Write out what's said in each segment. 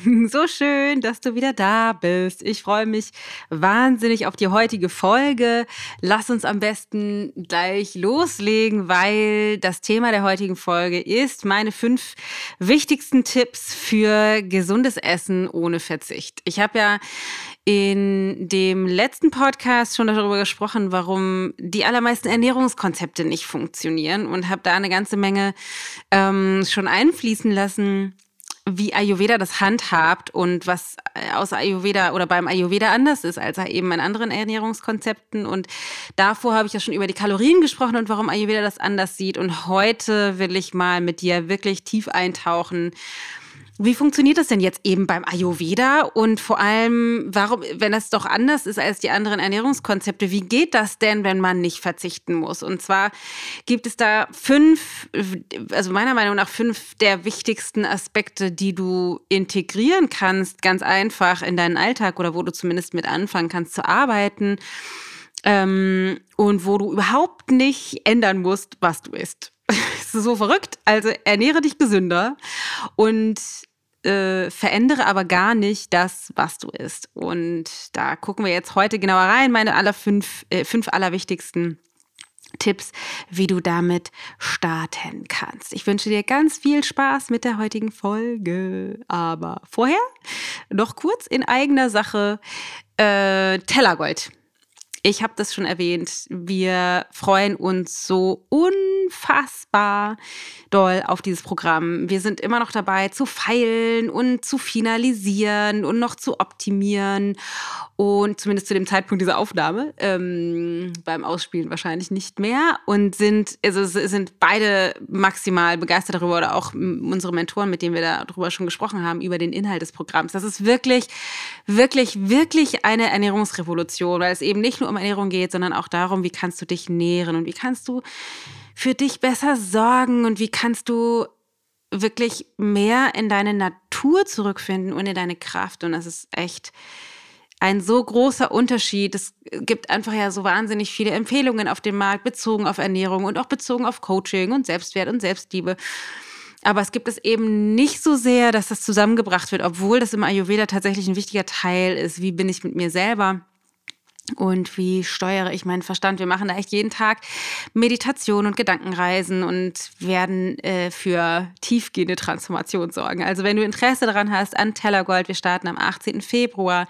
so schön, dass du wieder da bist. Ich freue mich wahnsinnig auf die heutige Folge. Lass uns am besten gleich loslegen, weil das Thema der heutigen Folge ist meine fünf wichtigsten Tipps für gesundes Essen ohne Verzicht. Ich habe ja in dem letzten Podcast schon darüber gesprochen, warum die allermeisten Ernährungskonzepte nicht funktionieren und habe da eine ganze Menge ähm, schon einfließen lassen wie Ayurveda das handhabt und was äh, aus Ayurveda oder beim Ayurveda anders ist als eben in anderen Ernährungskonzepten. Und davor habe ich ja schon über die Kalorien gesprochen und warum Ayurveda das anders sieht. Und heute will ich mal mit dir wirklich tief eintauchen wie funktioniert das denn jetzt eben beim Ayurveda und vor allem, warum, wenn das doch anders ist als die anderen Ernährungskonzepte, wie geht das denn, wenn man nicht verzichten muss? Und zwar gibt es da fünf, also meiner Meinung nach fünf der wichtigsten Aspekte, die du integrieren kannst, ganz einfach in deinen Alltag oder wo du zumindest mit anfangen kannst zu arbeiten. Ähm, und wo du überhaupt nicht ändern musst, was du isst. Das ist so verrückt. Also ernähre dich gesünder und äh, verändere aber gar nicht das, was du isst. Und da gucken wir jetzt heute genauer rein, meine aller fünf, äh, fünf allerwichtigsten Tipps, wie du damit starten kannst. Ich wünsche dir ganz viel Spaß mit der heutigen Folge. Aber vorher noch kurz in eigener Sache äh, Tellergold. Ich habe das schon erwähnt. Wir freuen uns so unfassbar doll auf dieses Programm. Wir sind immer noch dabei zu feilen und zu finalisieren und noch zu optimieren. Und zumindest zu dem Zeitpunkt dieser Aufnahme, ähm, beim Ausspielen wahrscheinlich nicht mehr. Und sind, also sind beide maximal begeistert darüber oder auch unsere Mentoren, mit denen wir darüber schon gesprochen haben, über den Inhalt des Programms. Das ist wirklich, wirklich, wirklich eine Ernährungsrevolution, weil es eben nicht nur um Ernährung geht, sondern auch darum, wie kannst du dich nähren und wie kannst du für dich besser sorgen und wie kannst du wirklich mehr in deine Natur zurückfinden und in deine Kraft. Und das ist echt ein so großer Unterschied. Es gibt einfach ja so wahnsinnig viele Empfehlungen auf dem Markt bezogen auf Ernährung und auch bezogen auf Coaching und Selbstwert und Selbstliebe. Aber es gibt es eben nicht so sehr, dass das zusammengebracht wird, obwohl das im Ayurveda tatsächlich ein wichtiger Teil ist. Wie bin ich mit mir selber? Und wie steuere ich meinen Verstand. Wir machen da echt jeden Tag Meditation und Gedankenreisen und werden äh, für tiefgehende Transformation sorgen. Also wenn du Interesse daran hast an Tellergold, wir starten am 18. Februar,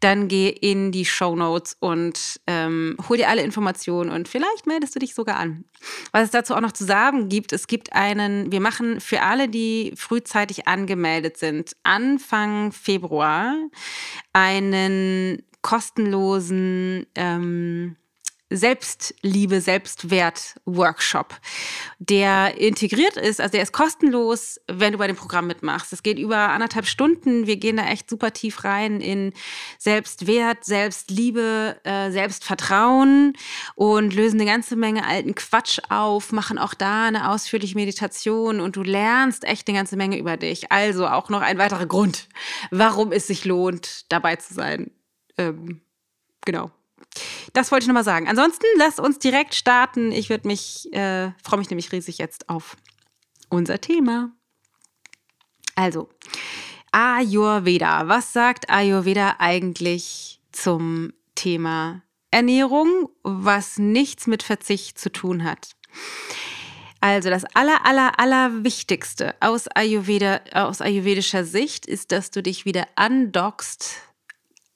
dann geh in die Show Notes und ähm, hol dir alle Informationen und vielleicht meldest du dich sogar an. Was es dazu auch noch zu sagen gibt, es gibt einen, wir machen für alle, die frühzeitig angemeldet sind, Anfang Februar einen kostenlosen ähm, Selbstliebe, Selbstwert-Workshop, der integriert ist, also der ist kostenlos, wenn du bei dem Programm mitmachst. Es geht über anderthalb Stunden. Wir gehen da echt super tief rein in Selbstwert, Selbstliebe, äh, Selbstvertrauen und lösen eine ganze Menge alten Quatsch auf, machen auch da eine ausführliche Meditation und du lernst echt eine ganze Menge über dich. Also auch noch ein weiterer Grund, warum es sich lohnt, dabei zu sein. Ähm, genau. Das wollte ich nochmal sagen. Ansonsten lasst uns direkt starten. Ich würde mich, äh, freue mich nämlich riesig jetzt auf unser Thema. Also, Ayurveda. Was sagt Ayurveda eigentlich zum Thema Ernährung, was nichts mit Verzicht zu tun hat? Also das aller, aller, aller Wichtigste aus, Ayurveda, aus ayurvedischer Sicht ist, dass du dich wieder andockst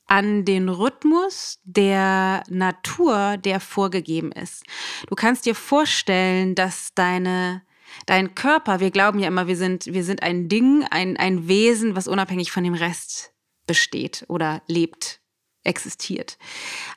an den Rhythmus der Natur, der vorgegeben ist. Du kannst dir vorstellen, dass deine dein Körper, wir glauben ja immer, wir sind, wir sind ein Ding, ein, ein Wesen, was unabhängig von dem Rest besteht oder lebt. Existiert.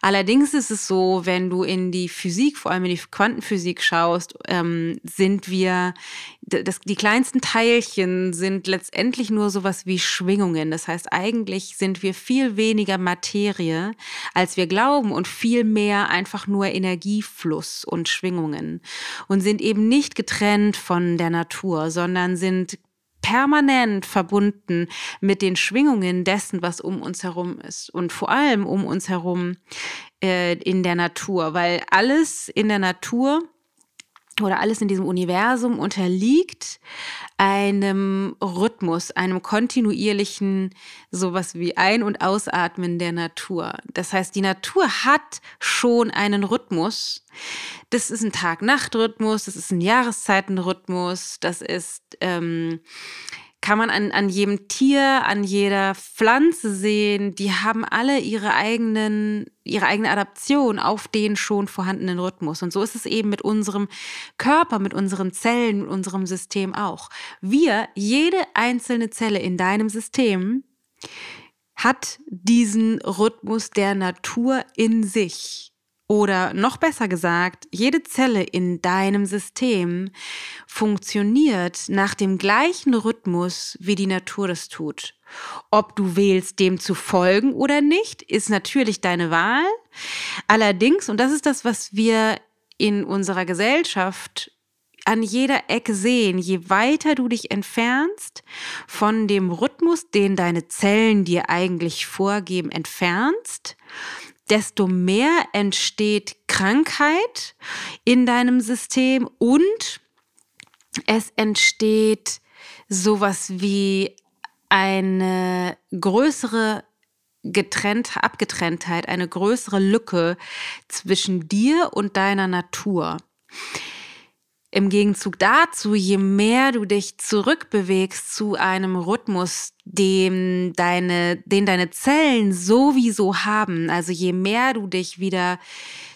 Allerdings ist es so, wenn du in die Physik, vor allem in die Quantenphysik schaust, ähm, sind wir, das, die kleinsten Teilchen sind letztendlich nur sowas wie Schwingungen. Das heißt, eigentlich sind wir viel weniger Materie, als wir glauben und viel mehr einfach nur Energiefluss und Schwingungen und sind eben nicht getrennt von der Natur, sondern sind permanent verbunden mit den Schwingungen dessen, was um uns herum ist und vor allem um uns herum äh, in der Natur, weil alles in der Natur oder alles in diesem Universum unterliegt einem Rhythmus, einem kontinuierlichen sowas wie Ein- und Ausatmen der Natur. Das heißt, die Natur hat schon einen Rhythmus. Das ist ein Tag-Nacht-Rhythmus, das ist ein Jahreszeitenrhythmus, das ist ähm, kann man an, an jedem Tier, an jeder Pflanze sehen, die haben alle ihre eigenen, ihre eigene Adaption auf den schon vorhandenen Rhythmus. Und so ist es eben mit unserem Körper, mit unseren Zellen, mit unserem System auch. Wir, jede einzelne Zelle in deinem System, hat diesen Rhythmus der Natur in sich. Oder noch besser gesagt, jede Zelle in deinem System funktioniert nach dem gleichen Rhythmus, wie die Natur das tut. Ob du wählst, dem zu folgen oder nicht, ist natürlich deine Wahl. Allerdings, und das ist das, was wir in unserer Gesellschaft an jeder Ecke sehen, je weiter du dich entfernst von dem Rhythmus, den deine Zellen dir eigentlich vorgeben, entfernst, desto mehr entsteht Krankheit in deinem System und es entsteht sowas wie eine größere getrennt, Abgetrenntheit, eine größere Lücke zwischen dir und deiner Natur. Im Gegenzug dazu, je mehr du dich zurückbewegst zu einem Rhythmus, den deine, den deine Zellen sowieso haben, also je mehr du dich wieder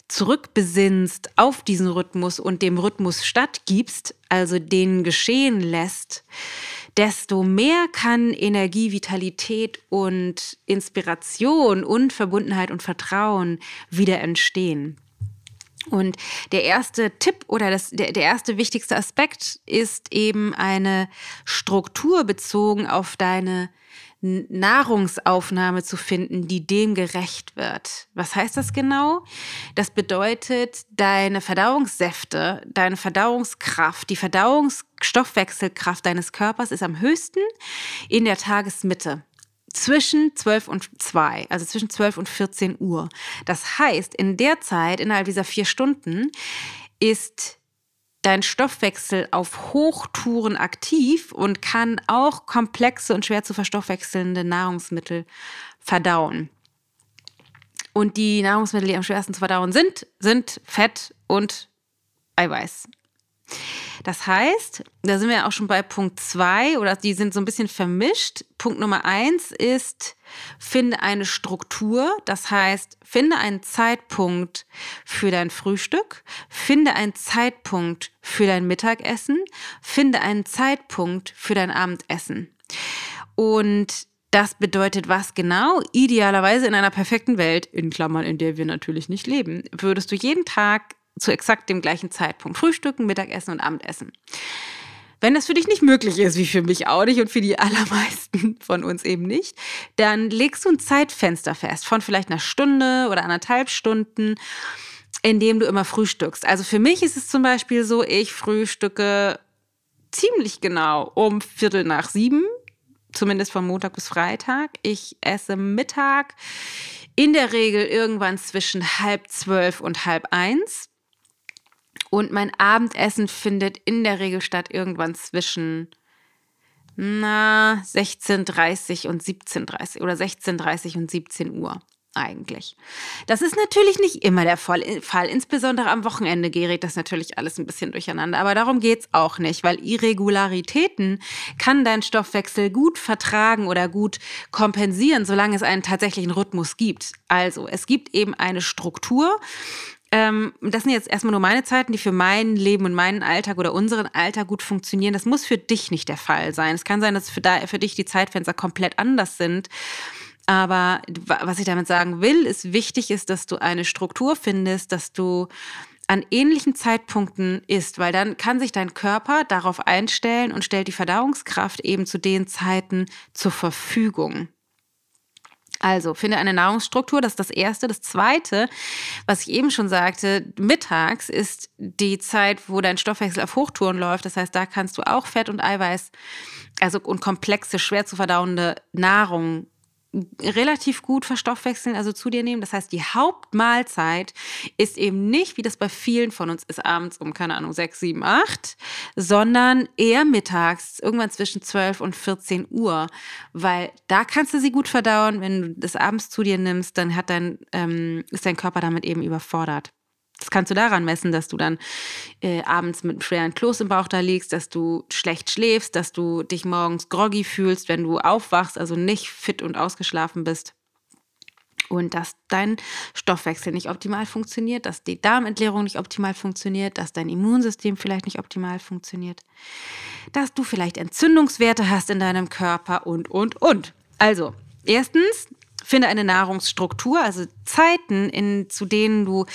zurückbesinnst auf diesen Rhythmus und dem Rhythmus stattgibst, also den geschehen lässt, desto mehr kann Energie, Vitalität und Inspiration und Verbundenheit und Vertrauen wieder entstehen. Und der erste Tipp oder das, der, der erste wichtigste Aspekt ist eben eine Struktur bezogen auf deine Nahrungsaufnahme zu finden, die dem gerecht wird. Was heißt das genau? Das bedeutet, deine Verdauungssäfte, deine Verdauungskraft, die Verdauungsstoffwechselkraft deines Körpers ist am höchsten in der Tagesmitte zwischen 12 und 2, also zwischen 12 und 14 Uhr. Das heißt, in der Zeit, innerhalb dieser vier Stunden, ist dein Stoffwechsel auf Hochtouren aktiv und kann auch komplexe und schwer zu verstoffwechselnde Nahrungsmittel verdauen. Und die Nahrungsmittel, die am schwersten zu verdauen sind, sind Fett und Eiweiß. Das heißt, da sind wir auch schon bei Punkt zwei oder die sind so ein bisschen vermischt. Punkt Nummer eins ist, finde eine Struktur. Das heißt, finde einen Zeitpunkt für dein Frühstück, finde einen Zeitpunkt für dein Mittagessen, finde einen Zeitpunkt für dein Abendessen. Und das bedeutet was genau? Idealerweise in einer perfekten Welt, in Klammern, in der wir natürlich nicht leben, würdest du jeden Tag zu exakt dem gleichen Zeitpunkt. Frühstücken, Mittagessen und Abendessen. Wenn das für dich nicht möglich ist, wie für mich auch nicht und für die allermeisten von uns eben nicht, dann legst du ein Zeitfenster fest von vielleicht einer Stunde oder anderthalb Stunden, in dem du immer frühstückst. Also für mich ist es zum Beispiel so, ich frühstücke ziemlich genau um Viertel nach sieben, zumindest von Montag bis Freitag. Ich esse Mittag in der Regel irgendwann zwischen halb zwölf und halb eins. Und mein Abendessen findet in der Regel statt irgendwann zwischen na 16:30 und 17:30 oder 16:30 und 17 Uhr eigentlich. Das ist natürlich nicht immer der Fall, insbesondere am Wochenende gerät das natürlich alles ein bisschen durcheinander, aber darum geht es auch nicht, weil Irregularitäten kann dein Stoffwechsel gut vertragen oder gut kompensieren, solange es einen tatsächlichen Rhythmus gibt. Also, es gibt eben eine Struktur ähm, das sind jetzt erstmal nur meine Zeiten, die für mein Leben und meinen Alltag oder unseren Alltag gut funktionieren. Das muss für dich nicht der Fall sein. Es kann sein, dass für, da, für dich die Zeitfenster komplett anders sind. Aber was ich damit sagen will, ist wichtig ist, dass du eine Struktur findest, dass du an ähnlichen Zeitpunkten isst, weil dann kann sich dein Körper darauf einstellen und stellt die Verdauungskraft eben zu den Zeiten zur Verfügung. Also finde eine Nahrungsstruktur, das ist das Erste. Das Zweite, was ich eben schon sagte, mittags ist die Zeit, wo dein Stoffwechsel auf Hochtouren läuft. Das heißt, da kannst du auch Fett und Eiweiß, also und komplexe, schwer zu verdauende Nahrung relativ gut verstoffwechseln, also zu dir nehmen. Das heißt, die Hauptmahlzeit ist eben nicht, wie das bei vielen von uns ist, abends um, keine Ahnung, 6, 7, 8, sondern eher mittags, irgendwann zwischen 12 und 14 Uhr, weil da kannst du sie gut verdauen. Wenn du das abends zu dir nimmst, dann hat dein, ähm, ist dein Körper damit eben überfordert. Das kannst du daran messen, dass du dann äh, abends mit einem schweren Kloß im Bauch da liegst, dass du schlecht schläfst, dass du dich morgens groggy fühlst, wenn du aufwachst, also nicht fit und ausgeschlafen bist. Und dass dein Stoffwechsel nicht optimal funktioniert, dass die Darmentleerung nicht optimal funktioniert, dass dein Immunsystem vielleicht nicht optimal funktioniert, dass du vielleicht Entzündungswerte hast in deinem Körper und, und, und. Also, erstens, Finde eine Nahrungsstruktur, also Zeiten, in, zu denen du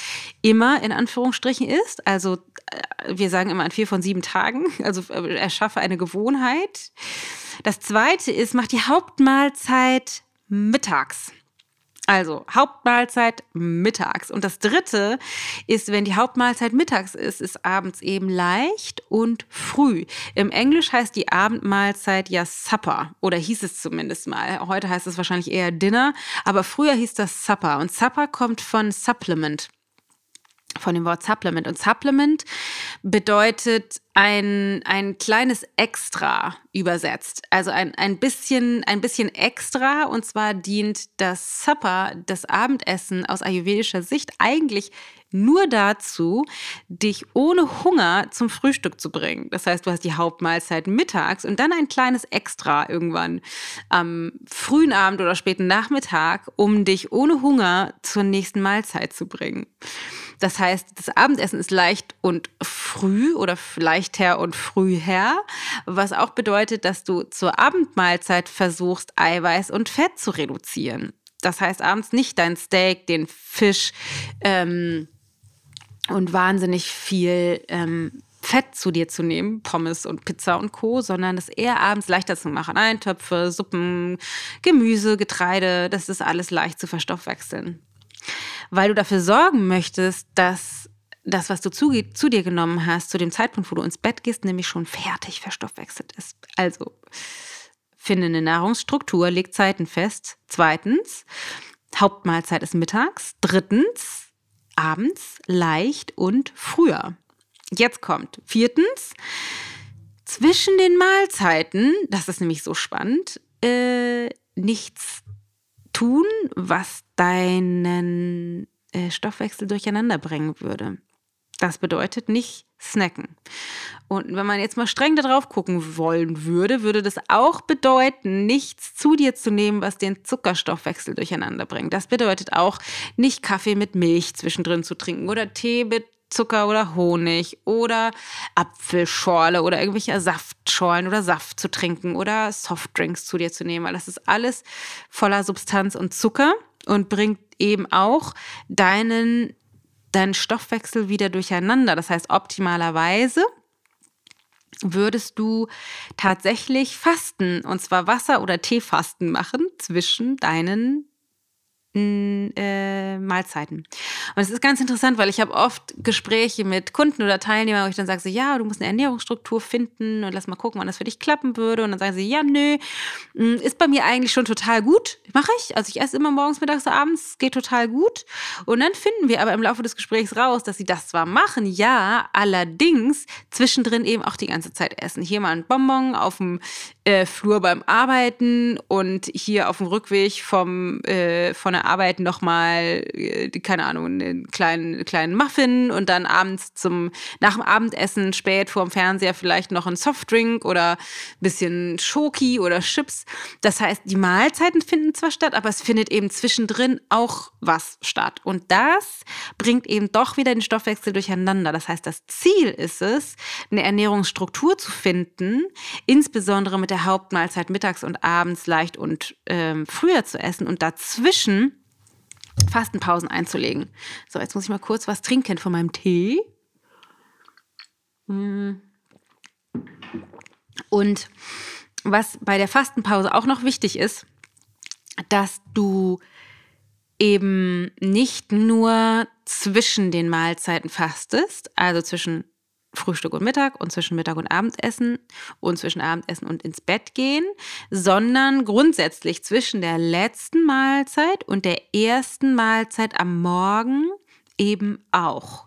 immer in Anführungsstrichen isst. Also äh, wir sagen immer an vier von sieben Tagen. Also äh, erschaffe eine Gewohnheit. Das zweite ist, mach die Hauptmahlzeit mittags. Also Hauptmahlzeit mittags. Und das dritte ist, wenn die Hauptmahlzeit mittags ist, ist abends eben leicht und früh. Im Englisch heißt die Abendmahlzeit ja Supper oder hieß es zumindest mal. Heute heißt es wahrscheinlich eher Dinner, aber früher hieß das Supper. Und Supper kommt von Supplement von dem Wort Supplement. Und Supplement bedeutet ein, ein kleines Extra übersetzt. Also ein, ein, bisschen, ein bisschen extra. Und zwar dient das Supper, das Abendessen aus ayurvedischer Sicht eigentlich nur dazu, dich ohne Hunger zum Frühstück zu bringen. Das heißt, du hast die Hauptmahlzeit mittags und dann ein kleines Extra irgendwann am frühen Abend oder späten Nachmittag, um dich ohne Hunger zur nächsten Mahlzeit zu bringen. Das heißt, das Abendessen ist leicht und früh oder leichter und früher, was auch bedeutet, dass du zur Abendmahlzeit versuchst, Eiweiß und Fett zu reduzieren. Das heißt, abends nicht dein Steak, den Fisch ähm, und wahnsinnig viel ähm, Fett zu dir zu nehmen, Pommes und Pizza und Co., sondern das eher abends leichter zu machen. Eintöpfe, Suppen, Gemüse, Getreide, das ist alles leicht zu verstoffwechseln weil du dafür sorgen möchtest, dass das, was du zu, zu, dir genommen hast, zu dem Zeitpunkt, wo du ins Bett gehst, nämlich schon fertig verstoffwechselt ist. Also, finde eine Nahrungsstruktur, leg Zeiten fest. Zweitens, Hauptmahlzeit ist mittags. Drittens, abends, leicht und früher. Jetzt kommt viertens, zwischen den Mahlzeiten, das ist nämlich so spannend, äh, nichts tun, was deinen äh, Stoffwechsel durcheinander bringen würde. Das bedeutet nicht snacken. Und wenn man jetzt mal streng darauf gucken wollen würde, würde das auch bedeuten, nichts zu dir zu nehmen, was den Zuckerstoffwechsel durcheinander bringt. Das bedeutet auch, nicht Kaffee mit Milch zwischendrin zu trinken oder Tee mit Zucker oder Honig oder Apfelschorle oder irgendwelche Saftschorlen oder Saft zu trinken oder Softdrinks zu dir zu nehmen, weil das ist alles voller Substanz und Zucker und bringt eben auch deinen, deinen Stoffwechsel wieder durcheinander. Das heißt, optimalerweise würdest du tatsächlich Fasten, und zwar Wasser- oder Teefasten machen zwischen deinen äh, Mahlzeiten. Und es ist ganz interessant, weil ich habe oft Gespräche mit Kunden oder Teilnehmern, wo ich dann sage, so, ja, du musst eine Ernährungsstruktur finden und lass mal gucken, wann das für dich klappen würde. Und dann sagen sie, ja, nö, hm, ist bei mir eigentlich schon total gut. Mache ich. Also ich esse immer morgens, mittags, abends, geht total gut. Und dann finden wir aber im Laufe des Gesprächs raus, dass sie das zwar machen, ja, allerdings zwischendrin eben auch die ganze Zeit essen. Hier mal ein Bonbon auf dem äh, Flur beim Arbeiten und hier auf dem Rückweg vom, äh, von der der Arbeit nochmal, äh, keine Ahnung, einen kleinen, kleinen Muffin und dann abends zum, nach dem Abendessen spät vorm Fernseher vielleicht noch ein Softdrink oder ein bisschen Schoki oder Chips. Das heißt, die Mahlzeiten finden zwar statt, aber es findet eben zwischendrin auch was statt. Und das bringt eben doch wieder den Stoffwechsel durcheinander. Das heißt, das Ziel ist es, eine Ernährungsstruktur zu finden, insbesondere mit der Hauptmahlzeit mittags und abends leicht und ähm, früher zu essen und dazwischen Fastenpausen einzulegen. So, jetzt muss ich mal kurz was trinken von meinem Tee. Hm. Und was bei der Fastenpause auch noch wichtig ist, dass du eben nicht nur zwischen den Mahlzeiten fastest, also zwischen Frühstück und Mittag und zwischen Mittag und Abendessen und zwischen Abendessen und ins Bett gehen, sondern grundsätzlich zwischen der letzten Mahlzeit und der ersten Mahlzeit am Morgen eben auch.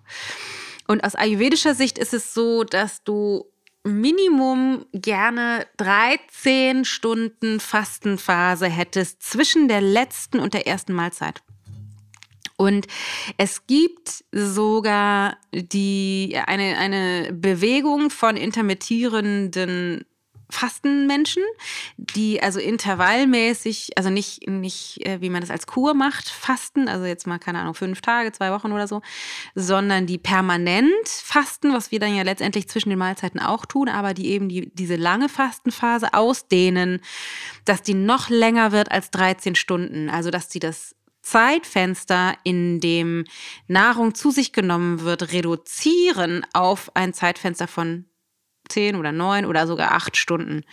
Und aus ayurvedischer Sicht ist es so, dass du Minimum gerne 13 Stunden Fastenphase hättest zwischen der letzten und der ersten Mahlzeit. Und es gibt sogar die, eine, eine Bewegung von intermittierenden Fastenmenschen, die also intervallmäßig, also nicht, nicht äh, wie man das als Kur macht, fasten, also jetzt mal, keine Ahnung, fünf Tage, zwei Wochen oder so, sondern die permanent fasten, was wir dann ja letztendlich zwischen den Mahlzeiten auch tun, aber die eben die, diese lange Fastenphase ausdehnen, dass die noch länger wird als 13 Stunden. Also, dass sie das Zeitfenster, in dem Nahrung zu sich genommen wird, reduzieren auf ein Zeitfenster von zehn oder neun oder sogar acht Stunden.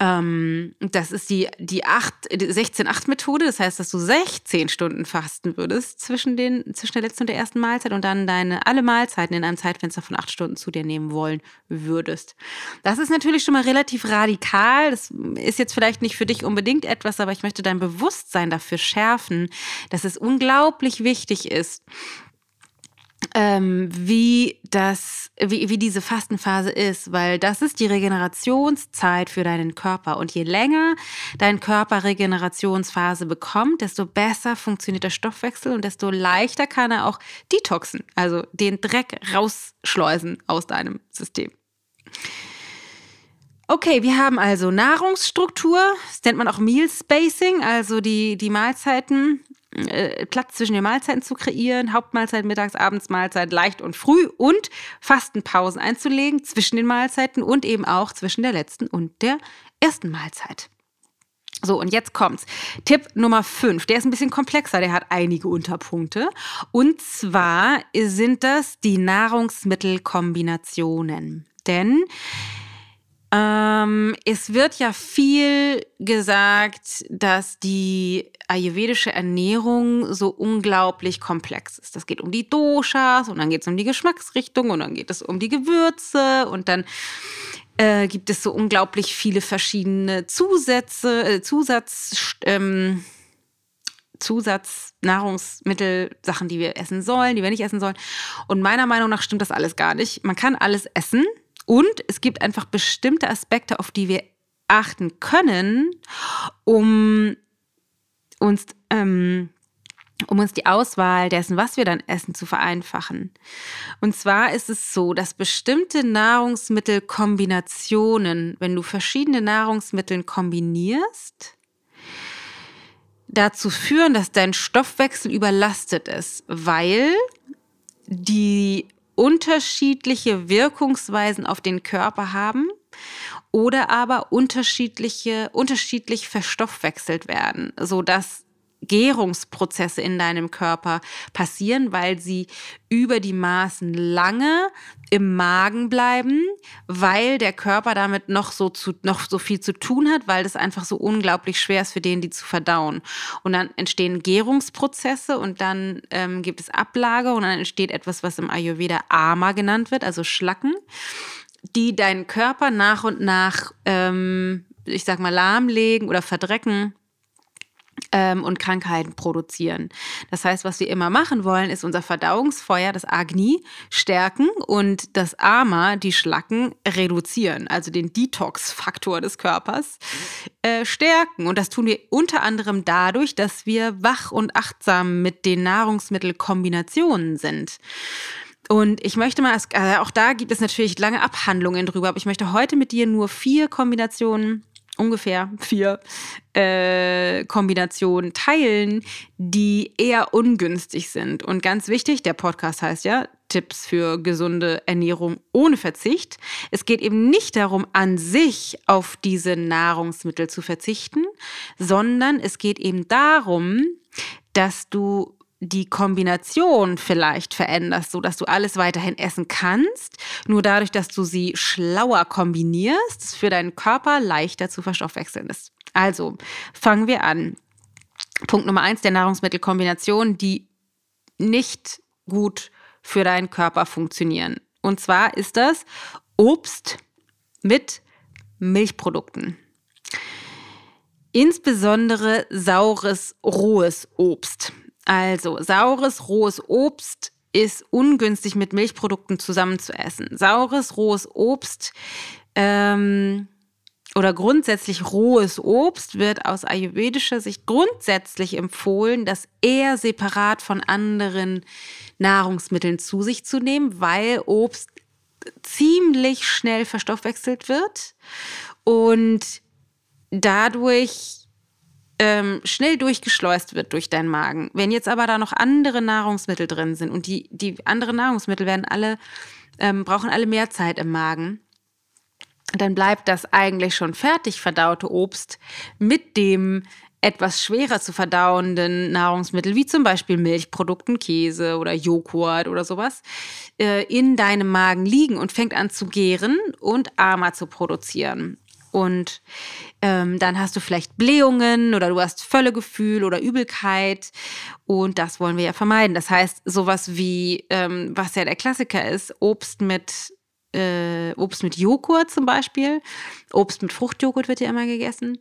Ähm, das ist die, die 16-8-Methode. Das heißt, dass du 16 Stunden fasten würdest zwischen, den, zwischen der letzten und der ersten Mahlzeit und dann deine alle Mahlzeiten in einem Zeitfenster von acht Stunden zu dir nehmen wollen würdest. Das ist natürlich schon mal relativ radikal. Das ist jetzt vielleicht nicht für dich unbedingt etwas, aber ich möchte dein Bewusstsein dafür schärfen, dass es unglaublich wichtig ist, ähm, wie das, wie, wie diese Fastenphase ist, weil das ist die Regenerationszeit für deinen Körper. Und je länger dein Körper Regenerationsphase bekommt, desto besser funktioniert der Stoffwechsel und desto leichter kann er auch detoxen, also den Dreck rausschleusen aus deinem System. Okay, wir haben also Nahrungsstruktur, das nennt man auch Meal Spacing, also die, die Mahlzeiten äh, Platz zwischen den Mahlzeiten zu kreieren, Hauptmahlzeit, Mittags-, Abendsmahlzeit leicht und früh und Fastenpausen einzulegen zwischen den Mahlzeiten und eben auch zwischen der letzten und der ersten Mahlzeit. So, und jetzt kommt's. Tipp Nummer 5, der ist ein bisschen komplexer, der hat einige Unterpunkte. Und zwar sind das die Nahrungsmittelkombinationen. Denn ähm, es wird ja viel gesagt, dass die ayurvedische Ernährung so unglaublich komplex ist. Das geht um die Doshas und dann geht es um die Geschmacksrichtung und dann geht es um die Gewürze und dann äh, gibt es so unglaublich viele verschiedene Zusätze, äh, Zusatz, ähm, Zusatznahrungsmittel, Sachen, die wir essen sollen, die wir nicht essen sollen. Und meiner Meinung nach stimmt das alles gar nicht. Man kann alles essen und es gibt einfach bestimmte Aspekte, auf die wir achten können, um uns, ähm, um uns die Auswahl dessen, was wir dann essen, zu vereinfachen. Und zwar ist es so, dass bestimmte Nahrungsmittelkombinationen, wenn du verschiedene Nahrungsmittel kombinierst, dazu führen, dass dein Stoffwechsel überlastet ist, weil die unterschiedliche Wirkungsweisen auf den Körper haben oder aber unterschiedliche, unterschiedlich verstoffwechselt werden, sodass Gärungsprozesse in deinem Körper passieren, weil sie über die Maßen lange im Magen bleiben, weil der Körper damit noch so, zu, noch so viel zu tun hat, weil das einfach so unglaublich schwer ist für den, die zu verdauen. Und dann entstehen Gärungsprozesse und dann ähm, gibt es Ablage und dann entsteht etwas, was im Ayurveda Ama genannt wird, also Schlacken, die deinen Körper nach und nach, ähm, ich sag mal, lahmlegen oder verdrecken und Krankheiten produzieren. Das heißt, was wir immer machen wollen, ist unser Verdauungsfeuer, das Agni, stärken und das Ama, die Schlacken, reduzieren, also den Detox-Faktor des Körpers äh, stärken. Und das tun wir unter anderem dadurch, dass wir wach und achtsam mit den Nahrungsmittelkombinationen sind. Und ich möchte mal, also auch da gibt es natürlich lange Abhandlungen drüber, aber ich möchte heute mit dir nur vier Kombinationen ungefähr vier äh, Kombinationen teilen, die eher ungünstig sind. Und ganz wichtig, der Podcast heißt ja Tipps für gesunde Ernährung ohne Verzicht. Es geht eben nicht darum, an sich auf diese Nahrungsmittel zu verzichten, sondern es geht eben darum, dass du die Kombination vielleicht veränderst, sodass du alles weiterhin essen kannst, nur dadurch, dass du sie schlauer kombinierst, für deinen Körper leichter zu verstoffwechseln ist. Also fangen wir an. Punkt Nummer eins der Nahrungsmittelkombination, die nicht gut für deinen Körper funktionieren. Und zwar ist das Obst mit Milchprodukten. Insbesondere saures, rohes Obst. Also, saures, rohes Obst ist ungünstig mit Milchprodukten zusammen zu essen. Saures, rohes Obst ähm, oder grundsätzlich rohes Obst wird aus ayurvedischer Sicht grundsätzlich empfohlen, das eher separat von anderen Nahrungsmitteln zu sich zu nehmen, weil Obst ziemlich schnell verstoffwechselt wird und dadurch ähm, schnell durchgeschleust wird durch deinen Magen. Wenn jetzt aber da noch andere Nahrungsmittel drin sind und die, die anderen Nahrungsmittel werden alle, ähm, brauchen alle mehr Zeit im Magen, dann bleibt das eigentlich schon fertig verdaute Obst mit dem etwas schwerer zu verdauenden Nahrungsmittel, wie zum Beispiel Milchprodukten, Käse oder Joghurt oder sowas, äh, in deinem Magen liegen und fängt an zu gären und Ama zu produzieren. Und ähm, dann hast du vielleicht Blähungen oder du hast Völlegefühl oder Übelkeit. Und das wollen wir ja vermeiden. Das heißt, sowas wie, ähm, was ja der Klassiker ist, Obst mit äh, Obst mit Joghurt zum Beispiel. Obst mit Fruchtjoghurt wird ja immer gegessen.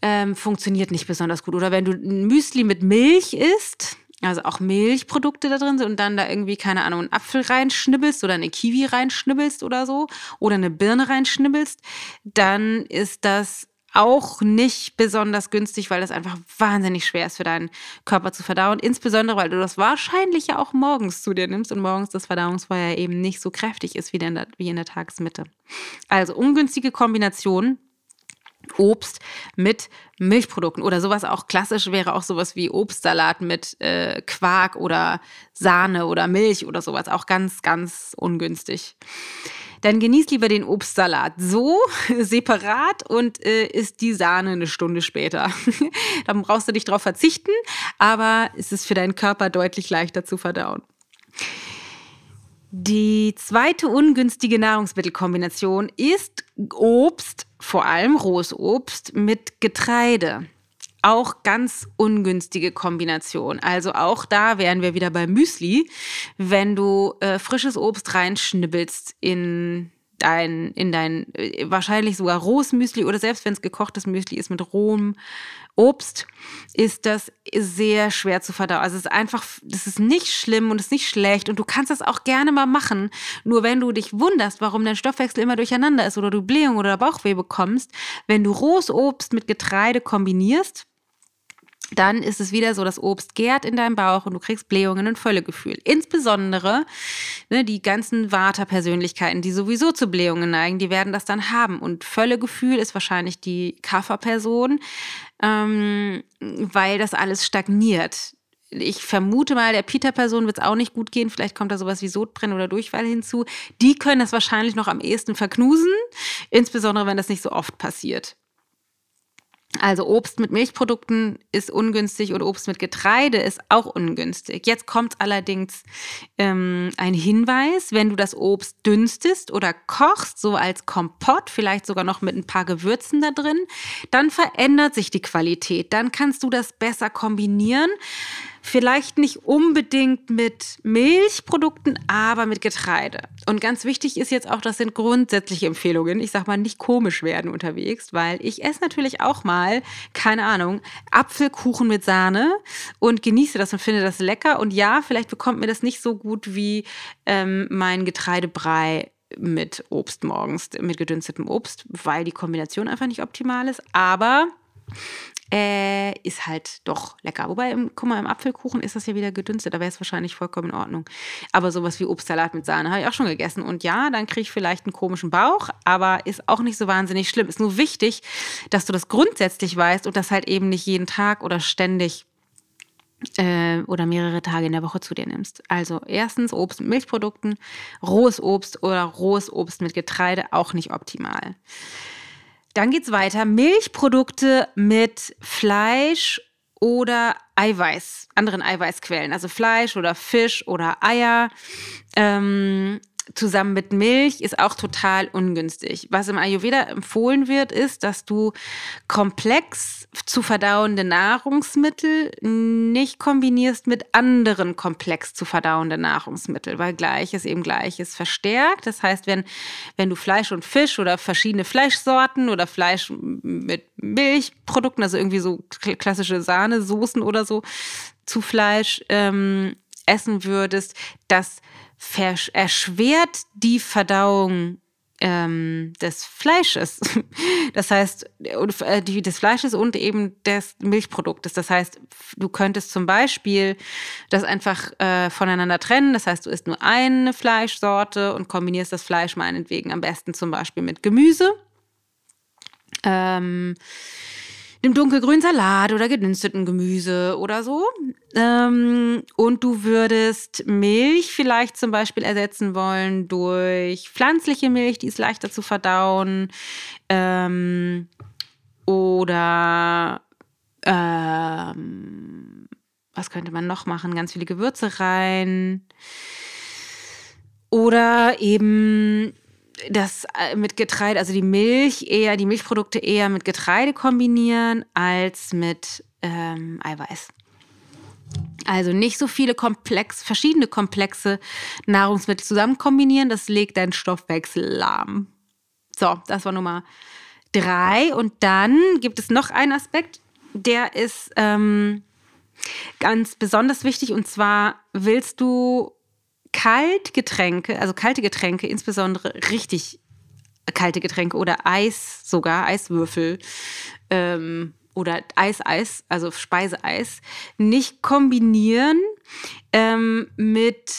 Ähm, funktioniert nicht besonders gut. Oder wenn du ein Müsli mit Milch isst, also auch Milchprodukte da drin sind und dann da irgendwie, keine Ahnung, einen Apfel reinschnibbelst oder eine Kiwi reinschnibbelst oder so oder eine Birne reinschnibbelst, dann ist das auch nicht besonders günstig, weil das einfach wahnsinnig schwer ist für deinen Körper zu verdauen. Insbesondere, weil du das wahrscheinlich ja auch morgens zu dir nimmst und morgens das Verdauungsfeuer eben nicht so kräftig ist wie in der, wie in der Tagesmitte. Also ungünstige Kombination Obst mit Milchprodukten oder sowas auch klassisch wäre auch sowas wie Obstsalat mit äh, Quark oder Sahne oder Milch oder sowas auch ganz, ganz ungünstig. Dann genieß lieber den Obstsalat so separat und äh, isst die Sahne eine Stunde später. Dann brauchst du nicht drauf verzichten, aber es ist für deinen Körper deutlich leichter zu verdauen. Die zweite ungünstige Nahrungsmittelkombination ist Obst, vor allem rohes Obst, mit Getreide. Auch ganz ungünstige Kombination. Also auch da wären wir wieder bei Müsli. Wenn du äh, frisches Obst reinschnibbelst in dein, in dein äh, wahrscheinlich sogar rohes Müsli oder selbst wenn es gekochtes Müsli ist mit rohem Obst, ist das sehr schwer zu verdauen. Also es ist einfach, das ist nicht schlimm und es ist nicht schlecht und du kannst das auch gerne mal machen. Nur wenn du dich wunderst, warum dein Stoffwechsel immer durcheinander ist oder du Blähung oder Bauchweh bekommst, wenn du rohes Obst mit Getreide kombinierst, dann ist es wieder so, das Obst gärt in deinem Bauch und du kriegst Blähungen und Völlegefühl. Insbesondere ne, die ganzen Vata-Persönlichkeiten, die sowieso zu Blähungen neigen, die werden das dann haben. Und Völlegefühl ist wahrscheinlich die Kafferperson, ähm, weil das alles stagniert. Ich vermute mal, der Peter-Person wird es auch nicht gut gehen. Vielleicht kommt da sowas wie Sodbrennen oder Durchfall hinzu. Die können das wahrscheinlich noch am ehesten verknusen, insbesondere wenn das nicht so oft passiert. Also Obst mit Milchprodukten ist ungünstig und Obst mit Getreide ist auch ungünstig. Jetzt kommt allerdings ähm, ein Hinweis, wenn du das Obst dünstest oder kochst, so als Kompott, vielleicht sogar noch mit ein paar Gewürzen da drin, dann verändert sich die Qualität. Dann kannst du das besser kombinieren Vielleicht nicht unbedingt mit Milchprodukten, aber mit Getreide. Und ganz wichtig ist jetzt auch, das sind grundsätzliche Empfehlungen. Ich sag mal, nicht komisch werden unterwegs, weil ich esse natürlich auch mal, keine Ahnung, Apfelkuchen mit Sahne und genieße das und finde das lecker. Und ja, vielleicht bekommt mir das nicht so gut wie ähm, mein Getreidebrei mit Obst morgens, mit gedünstetem Obst, weil die Kombination einfach nicht optimal ist. Aber äh, ist halt doch lecker. Wobei, im, guck mal, im Apfelkuchen ist das ja wieder gedünstet, da wäre es wahrscheinlich vollkommen in Ordnung. Aber sowas wie Obstsalat mit Sahne habe ich auch schon gegessen. Und ja, dann kriege ich vielleicht einen komischen Bauch, aber ist auch nicht so wahnsinnig schlimm. Ist nur wichtig, dass du das grundsätzlich weißt und das halt eben nicht jeden Tag oder ständig äh, oder mehrere Tage in der Woche zu dir nimmst. Also erstens Obst mit Milchprodukten, rohes Obst oder rohes Obst mit Getreide auch nicht optimal. Dann geht es weiter. Milchprodukte mit Fleisch oder Eiweiß, anderen Eiweißquellen, also Fleisch oder Fisch oder Eier. Ähm, zusammen mit Milch ist auch total ungünstig. Was im Ayurveda empfohlen wird, ist, dass du komplex zu verdauende Nahrungsmittel nicht kombinierst mit anderen komplex zu verdauenden Nahrungsmitteln, weil Gleiches eben Gleiches verstärkt. Das heißt, wenn, wenn du Fleisch und Fisch oder verschiedene Fleischsorten oder Fleisch mit Milchprodukten, also irgendwie so klassische Sahnesoßen oder so zu Fleisch ähm, essen würdest, das erschwert die Verdauung ähm, des Fleisches. Das heißt, äh, des Fleisches und eben des Milchproduktes. Das heißt, du könntest zum Beispiel das einfach äh, voneinander trennen. Das heißt, du isst nur eine Fleischsorte und kombinierst das Fleisch meinetwegen am besten zum Beispiel mit Gemüse. Ähm, einem dunkelgrünen Salat oder gedünsteten Gemüse oder so. Ähm, und du würdest Milch vielleicht zum Beispiel ersetzen wollen durch pflanzliche Milch, die ist leichter zu verdauen. Ähm, oder ähm, was könnte man noch machen? Ganz viele Gewürze rein. Oder eben das äh, mit Getreide, also die Milch eher, die Milchprodukte eher mit Getreide kombinieren als mit ähm, Eiweiß. Also nicht so viele komplex, verschiedene komplexe Nahrungsmittel zusammen kombinieren, das legt deinen Stoffwechsel lahm. So, das war Nummer drei. Und dann gibt es noch einen Aspekt, der ist ähm, ganz besonders wichtig. Und zwar willst du Kaltgetränke, also kalte Getränke, insbesondere richtig kalte Getränke oder Eis sogar, Eiswürfel ähm, oder Eiseis, also Speiseeis, nicht kombinieren ähm, mit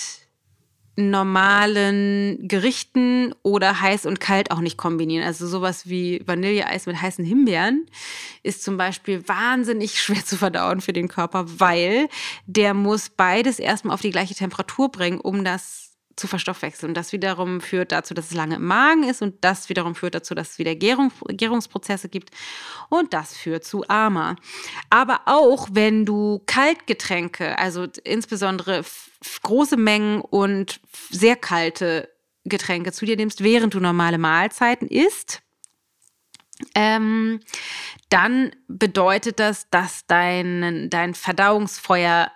normalen Gerichten oder heiß und kalt auch nicht kombinieren. Also sowas wie Vanilleeis mit heißen Himbeeren ist zum Beispiel wahnsinnig schwer zu verdauen für den Körper, weil der muss beides erstmal auf die gleiche Temperatur bringen, um das zu verstoffwechseln. Und das wiederum führt dazu, dass es lange im Magen ist und das wiederum führt dazu, dass es wieder Gärung, Gärungsprozesse gibt und das führt zu Ama. Aber auch wenn du Kaltgetränke, also insbesondere große Mengen und sehr kalte Getränke zu dir nimmst, während du normale Mahlzeiten isst, ähm, dann bedeutet das, dass dein, dein Verdauungsfeuer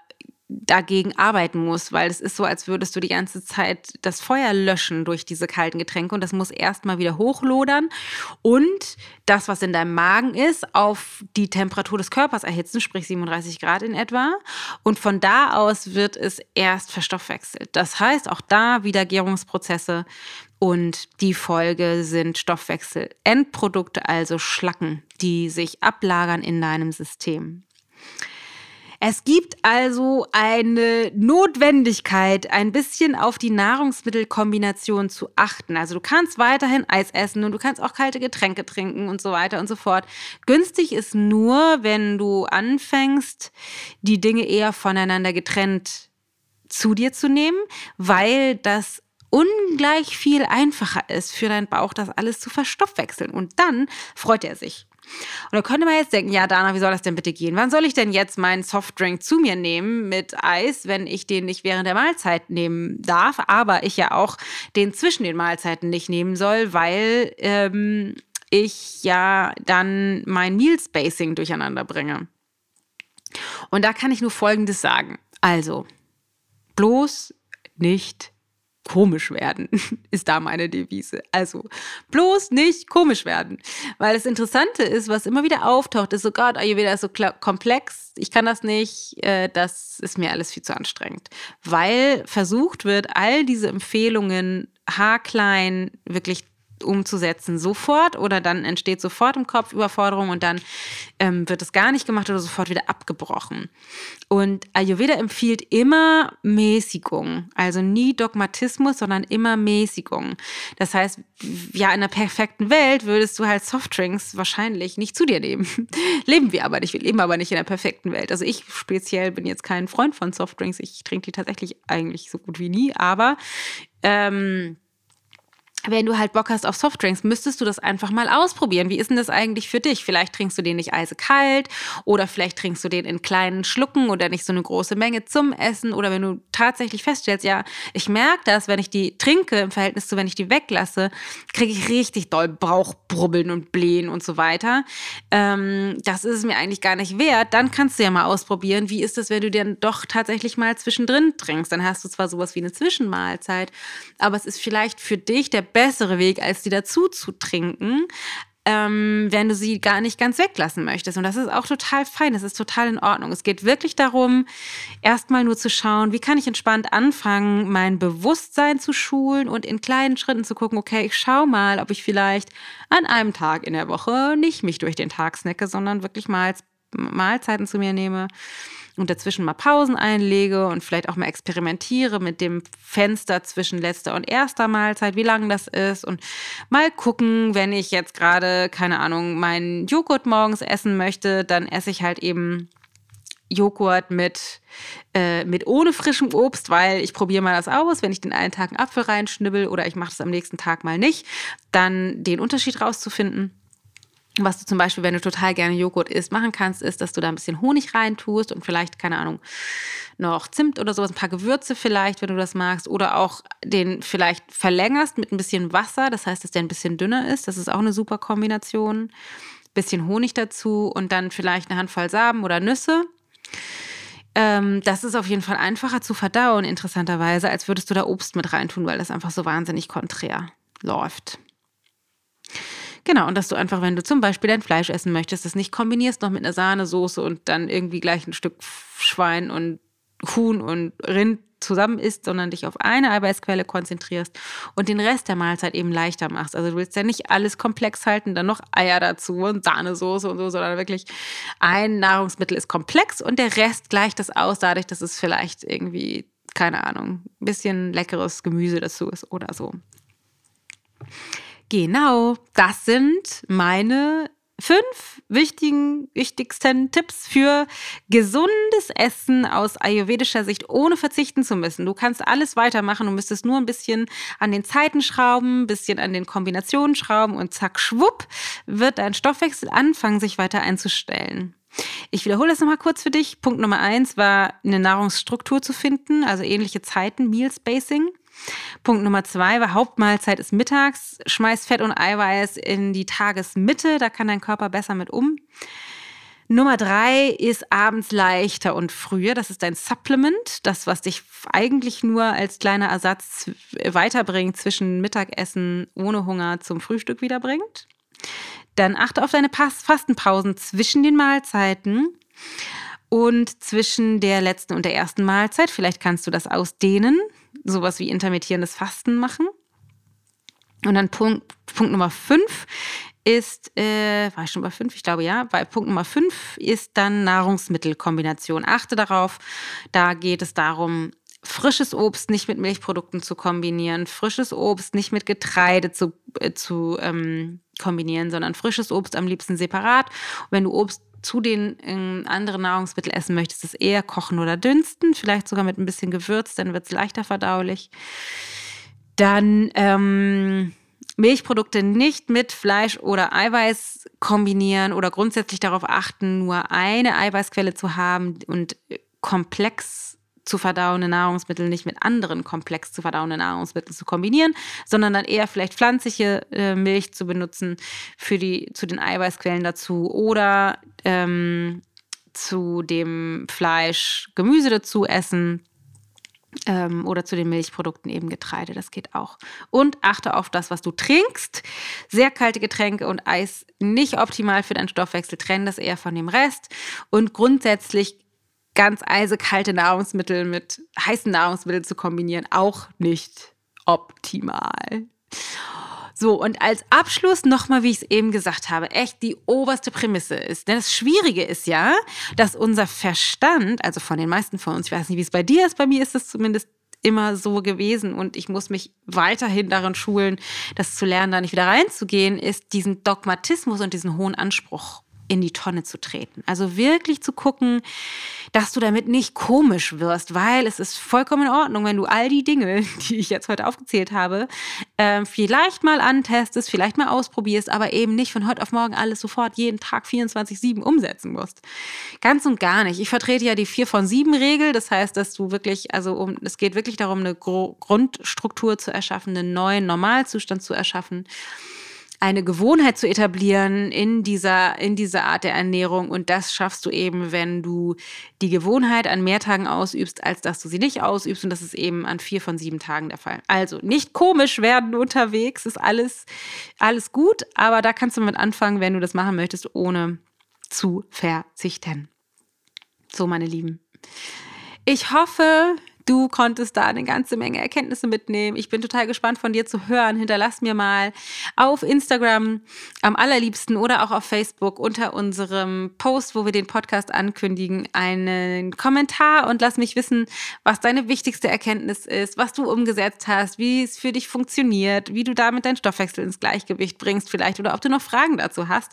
dagegen arbeiten muss, weil es ist so, als würdest du die ganze Zeit das Feuer löschen durch diese kalten Getränke und das muss erstmal wieder hochlodern und das, was in deinem Magen ist, auf die Temperatur des Körpers erhitzen, sprich 37 Grad in etwa. Und von da aus wird es erst verstoffwechselt. Das heißt, auch da wieder Gärungsprozesse und die Folge sind Stoffwechselendprodukte, also Schlacken, die sich ablagern in deinem System. Es gibt also eine Notwendigkeit, ein bisschen auf die Nahrungsmittelkombination zu achten. Also du kannst weiterhin Eis essen und du kannst auch kalte Getränke trinken und so weiter und so fort. Günstig ist nur, wenn du anfängst, die Dinge eher voneinander getrennt zu dir zu nehmen, weil das ungleich viel einfacher ist für deinen Bauch, das alles zu verstoffwechseln. Und dann freut er sich. Und da könnte man jetzt denken, ja, Dana, wie soll das denn bitte gehen? Wann soll ich denn jetzt meinen Softdrink zu mir nehmen mit Eis, wenn ich den nicht während der Mahlzeit nehmen darf, aber ich ja auch den zwischen den Mahlzeiten nicht nehmen soll, weil ähm, ich ja dann mein Meal Spacing durcheinander bringe. Und da kann ich nur Folgendes sagen. Also, bloß nicht komisch werden, ist da meine Devise. Also bloß nicht komisch werden. Weil das Interessante ist, was immer wieder auftaucht, ist so, Gott, Ayurveda ist so komplex, ich kann das nicht, äh, das ist mir alles viel zu anstrengend. Weil versucht wird, all diese Empfehlungen haarklein wirklich umzusetzen sofort oder dann entsteht sofort im Kopf Überforderung und dann ähm, wird es gar nicht gemacht oder sofort wieder abgebrochen. Und Ayurveda empfiehlt immer Mäßigung, also nie Dogmatismus, sondern immer Mäßigung. Das heißt, ja, in einer perfekten Welt würdest du halt Softdrinks wahrscheinlich nicht zu dir nehmen. leben wir aber nicht, wir leben aber nicht in der perfekten Welt. Also ich speziell bin jetzt kein Freund von Softdrinks, ich trinke die tatsächlich eigentlich so gut wie nie, aber ähm, wenn du halt Bock hast auf Softdrinks, müsstest du das einfach mal ausprobieren. Wie ist denn das eigentlich für dich? Vielleicht trinkst du den nicht eisekalt oder vielleicht trinkst du den in kleinen Schlucken oder nicht so eine große Menge zum Essen oder wenn du tatsächlich feststellst, ja, ich merke das, wenn ich die trinke im Verhältnis zu, wenn ich die weglasse, kriege ich richtig doll Bauchbrubbeln und Blähen und so weiter. Ähm, das ist es mir eigentlich gar nicht wert. Dann kannst du ja mal ausprobieren, wie ist das, wenn du den doch tatsächlich mal zwischendrin trinkst. Dann hast du zwar sowas wie eine Zwischenmahlzeit, aber es ist vielleicht für dich der bessere Weg, als die dazu zu trinken, ähm, wenn du sie gar nicht ganz weglassen möchtest. Und das ist auch total fein, das ist total in Ordnung. Es geht wirklich darum, erstmal nur zu schauen, wie kann ich entspannt anfangen, mein Bewusstsein zu schulen und in kleinen Schritten zu gucken, okay, ich schau mal, ob ich vielleicht an einem Tag in der Woche nicht mich durch den Tag snacke, sondern wirklich mal Mahlzeiten zu mir nehme und dazwischen mal Pausen einlege und vielleicht auch mal experimentiere mit dem Fenster zwischen letzter und erster Mahlzeit, wie lang das ist und mal gucken, wenn ich jetzt gerade, keine Ahnung, meinen Joghurt morgens essen möchte, dann esse ich halt eben Joghurt mit, äh, mit ohne frischem Obst, weil ich probiere mal das aus, wenn ich den einen Tag einen Apfel reinschnibbel oder ich mache das am nächsten Tag mal nicht, dann den Unterschied rauszufinden. Was du zum Beispiel, wenn du total gerne Joghurt isst, machen kannst, ist, dass du da ein bisschen Honig reintust und vielleicht, keine Ahnung, noch Zimt oder sowas, ein paar Gewürze vielleicht, wenn du das magst. Oder auch den vielleicht verlängerst mit ein bisschen Wasser. Das heißt, dass der ein bisschen dünner ist. Das ist auch eine super Kombination. Bisschen Honig dazu und dann vielleicht eine Handvoll Samen oder Nüsse. Ähm, das ist auf jeden Fall einfacher zu verdauen, interessanterweise, als würdest du da Obst mit reintun, weil das einfach so wahnsinnig konträr läuft. Genau, und dass du einfach, wenn du zum Beispiel dein Fleisch essen möchtest, das nicht kombinierst noch mit einer Sahnesoße und dann irgendwie gleich ein Stück Schwein und Huhn und Rind zusammen isst, sondern dich auf eine Eiweißquelle konzentrierst und den Rest der Mahlzeit eben leichter machst. Also du willst ja nicht alles komplex halten, dann noch Eier dazu und Sahnesoße und so, sondern wirklich ein Nahrungsmittel ist komplex und der Rest gleicht das aus, dadurch, dass es vielleicht irgendwie, keine Ahnung, ein bisschen leckeres Gemüse dazu ist oder so. Genau, das sind meine fünf wichtigen, wichtigsten Tipps für gesundes Essen aus ayurvedischer Sicht, ohne verzichten zu müssen. Du kannst alles weitermachen, du müsstest nur ein bisschen an den Zeiten schrauben, ein bisschen an den Kombinationen schrauben und zack, schwupp, wird dein Stoffwechsel anfangen, sich weiter einzustellen. Ich wiederhole es nochmal kurz für dich. Punkt Nummer eins war, eine Nahrungsstruktur zu finden, also ähnliche Zeiten, Meal Spacing. Punkt Nummer zwei war Hauptmahlzeit ist mittags. Schmeiß Fett und Eiweiß in die Tagesmitte, da kann dein Körper besser mit um. Nummer drei ist abends leichter und früher. Das ist dein Supplement, das, was dich eigentlich nur als kleiner Ersatz weiterbringt zwischen Mittagessen ohne Hunger zum Frühstück wiederbringt. Dann achte auf deine Fastenpausen zwischen den Mahlzeiten und zwischen der letzten und der ersten Mahlzeit. Vielleicht kannst du das ausdehnen sowas wie intermittierendes Fasten machen. Und dann Punkt, Punkt Nummer fünf ist, äh, war ich schon bei fünf? Ich glaube ja. Bei Punkt Nummer fünf ist dann Nahrungsmittelkombination. Achte darauf, da geht es darum, frisches Obst nicht mit Milchprodukten zu kombinieren, frisches Obst nicht mit Getreide zu, äh, zu ähm, kombinieren, sondern frisches Obst am liebsten separat. Und wenn du Obst zu den ähm, anderen Nahrungsmitteln essen möchtest, es eher kochen oder dünsten, vielleicht sogar mit ein bisschen Gewürz, dann wird es leichter verdaulich. Dann ähm, Milchprodukte nicht mit Fleisch oder Eiweiß kombinieren oder grundsätzlich darauf achten, nur eine Eiweißquelle zu haben und komplex zu verdauende Nahrungsmittel nicht mit anderen komplex zu verdauenden Nahrungsmitteln zu kombinieren, sondern dann eher vielleicht pflanzliche äh, Milch zu benutzen für die, zu den Eiweißquellen dazu oder ähm, zu dem Fleisch Gemüse dazu essen ähm, oder zu den Milchprodukten eben Getreide, das geht auch. Und achte auf das, was du trinkst. Sehr kalte Getränke und Eis nicht optimal für deinen Stoffwechsel. Trenn das eher von dem Rest. Und grundsätzlich ganz eisekalte Nahrungsmittel mit heißen Nahrungsmitteln zu kombinieren, auch nicht optimal. So, und als Abschluss nochmal, wie ich es eben gesagt habe, echt die oberste Prämisse ist. Denn das Schwierige ist ja, dass unser Verstand, also von den meisten von uns, ich weiß nicht, wie es bei dir ist, bei mir ist es zumindest immer so gewesen und ich muss mich weiterhin darin schulen, das zu lernen, da nicht wieder reinzugehen, ist diesen Dogmatismus und diesen hohen Anspruch in die Tonne zu treten. Also wirklich zu gucken, dass du damit nicht komisch wirst, weil es ist vollkommen in Ordnung, wenn du all die Dinge, die ich jetzt heute aufgezählt habe, äh, vielleicht mal antestest, vielleicht mal ausprobierst, aber eben nicht von heute auf morgen alles sofort jeden Tag 24-7 umsetzen musst. Ganz und gar nicht. Ich vertrete ja die 4 von 7 Regel. Das heißt, dass du wirklich, also um, es geht wirklich darum, eine Grundstruktur zu erschaffen, einen neuen Normalzustand zu erschaffen eine Gewohnheit zu etablieren in dieser, in dieser Art der Ernährung. Und das schaffst du eben, wenn du die Gewohnheit an mehr Tagen ausübst, als dass du sie nicht ausübst. Und das ist eben an vier von sieben Tagen der Fall. Also nicht komisch werden unterwegs, ist alles, alles gut. Aber da kannst du mit anfangen, wenn du das machen möchtest, ohne zu verzichten. So, meine Lieben. Ich hoffe, Du konntest da eine ganze Menge Erkenntnisse mitnehmen. Ich bin total gespannt von dir zu hören. Hinterlass mir mal auf Instagram am allerliebsten oder auch auf Facebook unter unserem Post, wo wir den Podcast ankündigen, einen Kommentar und lass mich wissen, was deine wichtigste Erkenntnis ist, was du umgesetzt hast, wie es für dich funktioniert, wie du damit deinen Stoffwechsel ins Gleichgewicht bringst vielleicht oder ob du noch Fragen dazu hast.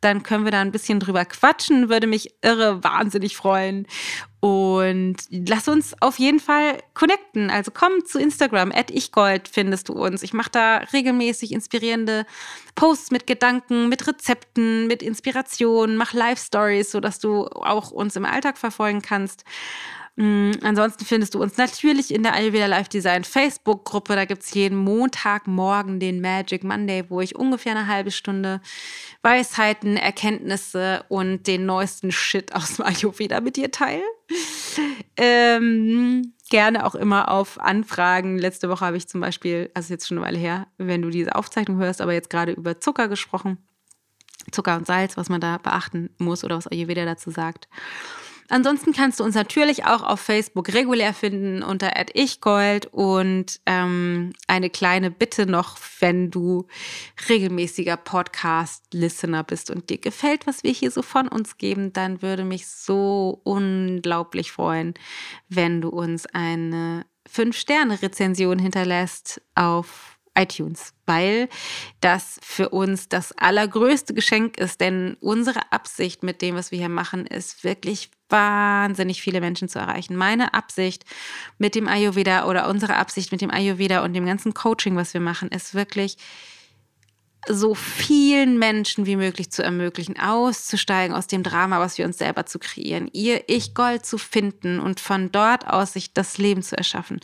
Dann können wir da ein bisschen drüber quatschen, würde mich irre wahnsinnig freuen. Und lass uns auf jeden Fall connecten. Also komm zu Instagram, at ichgold findest du uns. Ich mache da regelmäßig inspirierende Posts mit Gedanken, mit Rezepten, mit Inspirationen, mach Live-Stories, sodass du auch uns im Alltag verfolgen kannst. Mhm, ansonsten findest du uns natürlich in der Ayurveda Live Design Facebook-Gruppe. Da gibt es jeden Montagmorgen den Magic Monday, wo ich ungefähr eine halbe Stunde Weisheiten, Erkenntnisse und den neuesten Shit aus dem Ayurveda mit dir teile. Ähm, gerne auch immer auf Anfragen. Letzte Woche habe ich zum Beispiel, also jetzt schon eine Weile her, wenn du diese Aufzeichnung hörst, aber jetzt gerade über Zucker gesprochen. Zucker und Salz, was man da beachten muss oder was Ayurveda dazu sagt. Ansonsten kannst du uns natürlich auch auf Facebook regulär finden unter @ichgold und ähm, eine kleine Bitte noch, wenn du regelmäßiger Podcast-Listener bist und dir gefällt, was wir hier so von uns geben, dann würde mich so unglaublich freuen, wenn du uns eine 5-Sterne-Rezension hinterlässt auf iTunes, weil das für uns das allergrößte Geschenk ist, denn unsere Absicht mit dem, was wir hier machen, ist wirklich wahnsinnig viele Menschen zu erreichen. Meine Absicht mit dem Ayurveda oder unsere Absicht mit dem Ayurveda und dem ganzen Coaching, was wir machen, ist wirklich so vielen Menschen wie möglich zu ermöglichen, auszusteigen aus dem Drama, was wir uns selber zu kreieren, ihr Ich Gold zu finden und von dort aus sich das Leben zu erschaffen,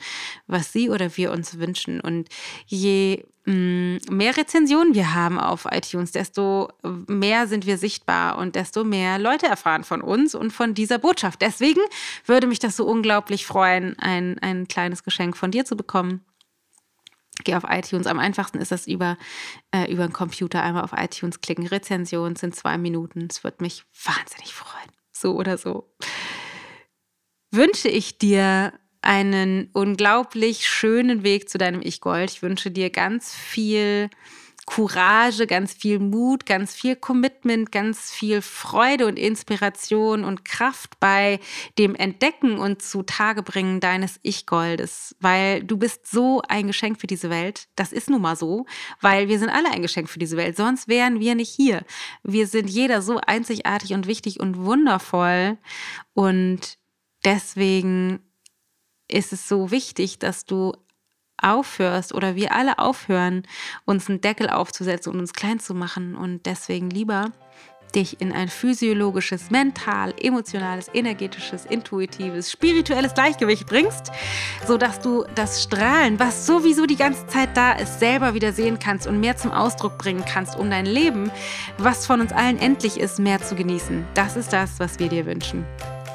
was sie oder wir uns wünschen. Und je mehr Rezensionen wir haben auf iTunes, desto mehr sind wir sichtbar und desto mehr Leute erfahren von uns und von dieser Botschaft. Deswegen würde mich das so unglaublich freuen, ein, ein kleines Geschenk von dir zu bekommen. Geh auf iTunes. Am einfachsten ist das über, äh, über den Computer. Einmal auf iTunes klicken. Rezension sind zwei Minuten. Es wird mich wahnsinnig freuen. So oder so. Wünsche ich dir einen unglaublich schönen Weg zu deinem Ich Gold. Ich wünsche dir ganz viel Courage, ganz viel Mut, ganz viel Commitment, ganz viel Freude und Inspiration und Kraft bei dem Entdecken und Zutagebringen deines Ich-Goldes, weil du bist so ein Geschenk für diese Welt. Das ist nun mal so, weil wir sind alle ein Geschenk für diese Welt, sonst wären wir nicht hier. Wir sind jeder so einzigartig und wichtig und wundervoll und deswegen ist es so wichtig, dass du aufhörst oder wir alle aufhören, uns einen Deckel aufzusetzen und uns klein zu machen und deswegen lieber dich in ein physiologisches, mental, emotionales, energetisches, intuitives, spirituelles Gleichgewicht bringst, sodass du das Strahlen, was sowieso die ganze Zeit da ist, selber wieder sehen kannst und mehr zum Ausdruck bringen kannst, um dein Leben, was von uns allen endlich ist, mehr zu genießen. Das ist das, was wir dir wünschen.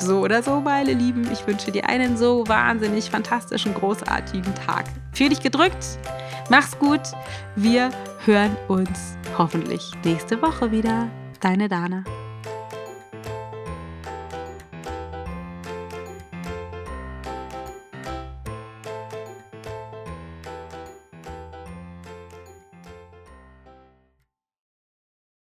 So oder so, meine Lieben, ich wünsche dir einen so wahnsinnig fantastischen, großartigen Tag. Fühl dich gedrückt, mach's gut. Wir hören uns hoffentlich nächste Woche wieder. Deine Dana.